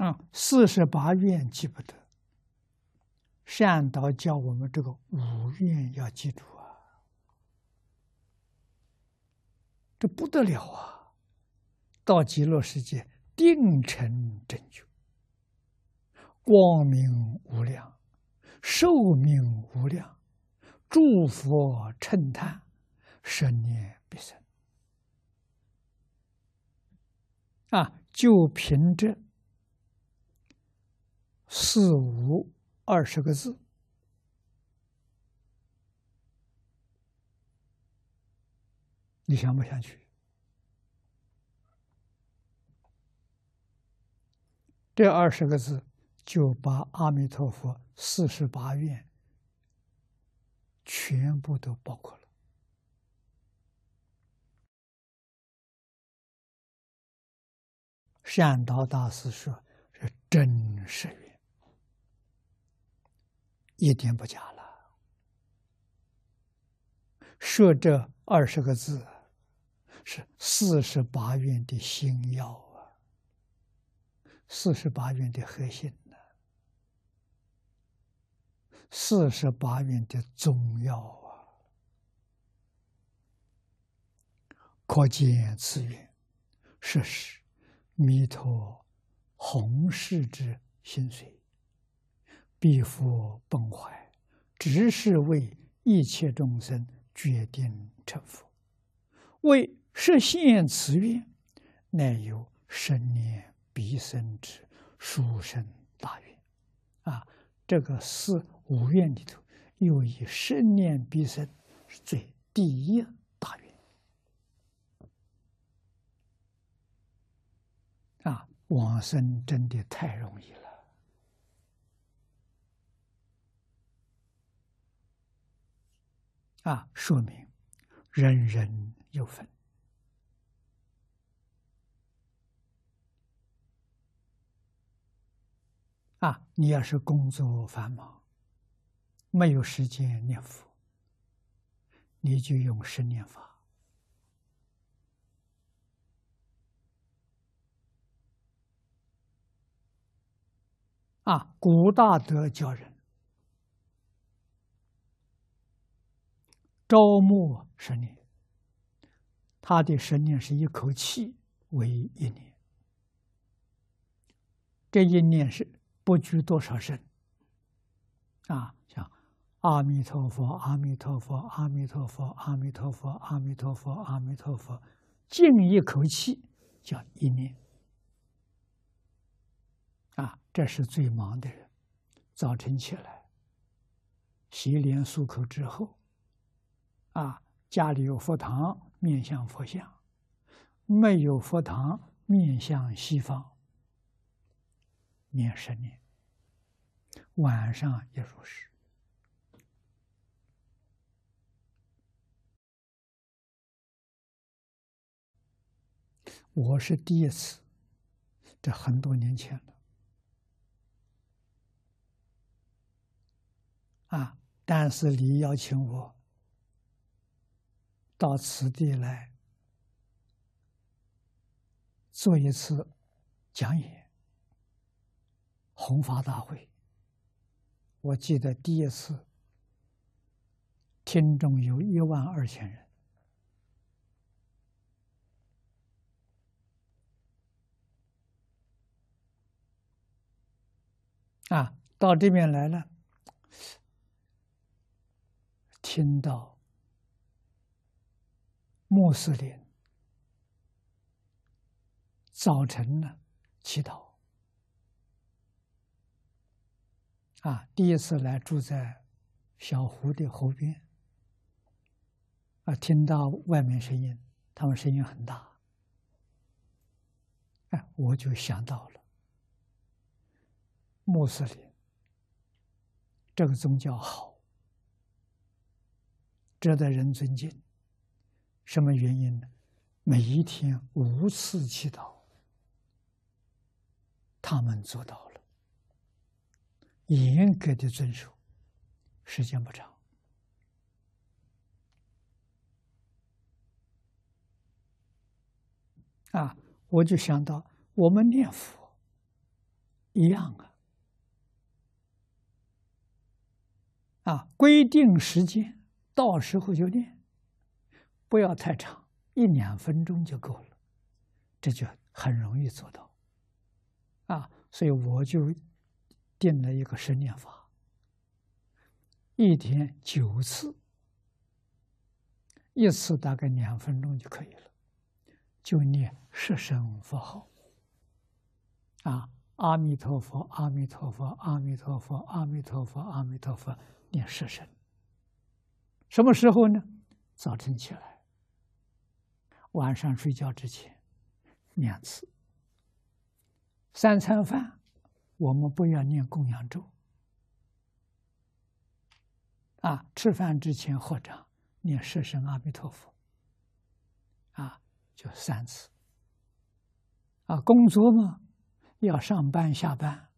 啊，四十八愿记不得。善导教我们这个五愿要记住啊，这不得了啊！到极乐世界定成正觉，光明无量，寿命无量，诸佛称叹，生念必生。啊，就凭这四五二十个字，你想不想去？这二十个字就把阿弥陀佛四十八愿全部都包括了。善导大师说：“是真实愿，一点不假了。说这二十个字，是四十八愿的心要啊，四十八愿的核心呢，四十八愿的宗要啊，可见此愿实是。”弥陀弘誓之心髓，必复崩坏，只是为一切众生决定成佛。为实现此愿，乃有生念必生之殊胜大愿。啊，这个四五愿里头，又以生念必生是最第一大愿。啊。往生真的太容易了啊！说明人人有份啊！你要是工作繁忙，没有时间念佛，你就用十念法。啊，古大德教人朝暮十年，他的十年是一口气为一年，这一年是不拘多少声，啊，像阿弥陀佛，阿弥陀佛，阿弥陀佛，阿弥陀佛，阿弥陀佛，阿弥陀佛，静一口气叫一年。啊，这是最忙的人。早晨起来，洗脸漱口之后，啊，家里有佛堂，面向佛像；没有佛堂，面向西方，念十年。晚上也如是。我是第一次，这很多年前了。啊！但是你邀请我到此地来做一次讲演、弘法大会。我记得第一次听众有一万二千人。啊，到这边来了。听到穆斯林早晨呢祈祷啊，第一次来住在小湖的湖边啊，听到外面声音，他们声音很大，哎，我就想到了穆斯林这个宗教好。值得人尊敬。什么原因呢？每一天五次祈祷，他们做到了，严格的遵守，时间不长。啊，我就想到，我们念佛一样啊。啊，规定时间，到时候就念，不要太长，一两分钟就够了，这就很容易做到。啊，所以我就定了一个十念法，一天九次，一次大概两分钟就可以了，就念十声佛号。啊，阿弥陀佛，阿弥陀佛，阿弥陀佛，阿弥陀佛，阿弥陀佛。念十声，什么时候呢？早晨起来，晚上睡觉之前两次。三餐饭，我们不要念供养咒。啊，吃饭之前或者念十声阿弥陀佛。啊，就三次。啊，工作嘛，要上班下班，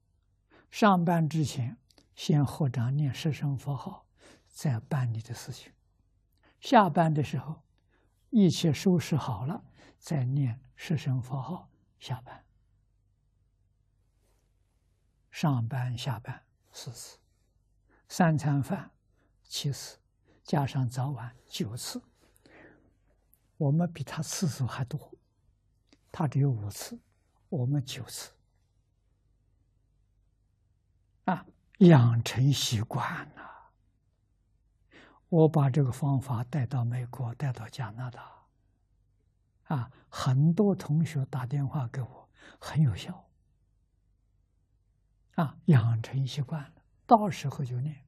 上班之前。先合掌念十声佛号，再办你的事情。下班的时候，一切收拾好了，再念十声佛号下班。上班下班四次，三餐饭七次，加上早晚九次。我们比他次数还多，他只有五次，我们九次。啊。养成习惯了，我把这个方法带到美国，带到加拿大，啊，很多同学打电话给我，很有效，啊，养成习惯了，到时候就念。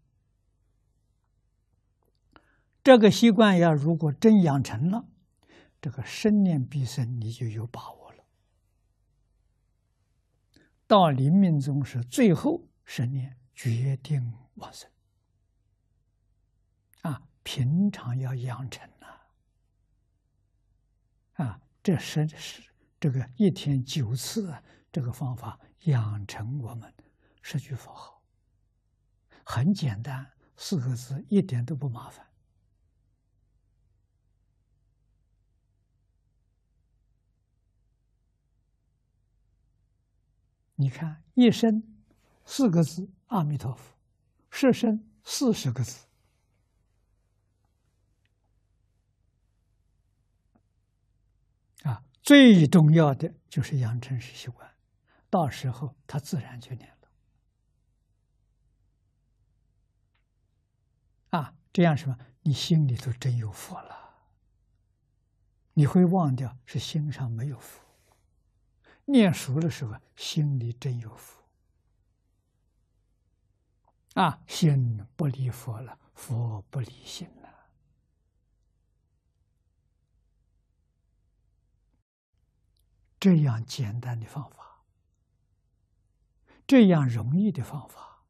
这个习惯要如果真养成了，这个生念必生，你就有把握了。到临命终时，最后生念。决定往生！平常要养成呐，啊，这是是这个一天九次这个方法养成我们十句佛号，很简单，四个字，一点都不麻烦。你看，一生。四个字“阿弥陀佛”，十声四十个字啊！最重要的就是养成习惯，到时候他自然就念了啊！这样什么？你心里头真有佛了，你会忘掉是心上没有佛，念熟的时候心里真有福。啊，心不离佛了，佛不离心。这样简单的方法，这样容易的方法，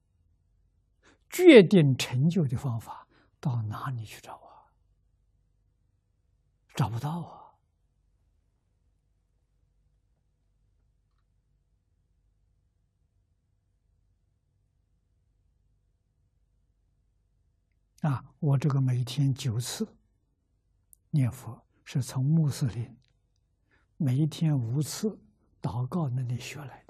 决定成就的方法，到哪里去找啊？找不到啊！啊，我这个每天九次念佛，是从穆斯林每一天五次祷告那里学来。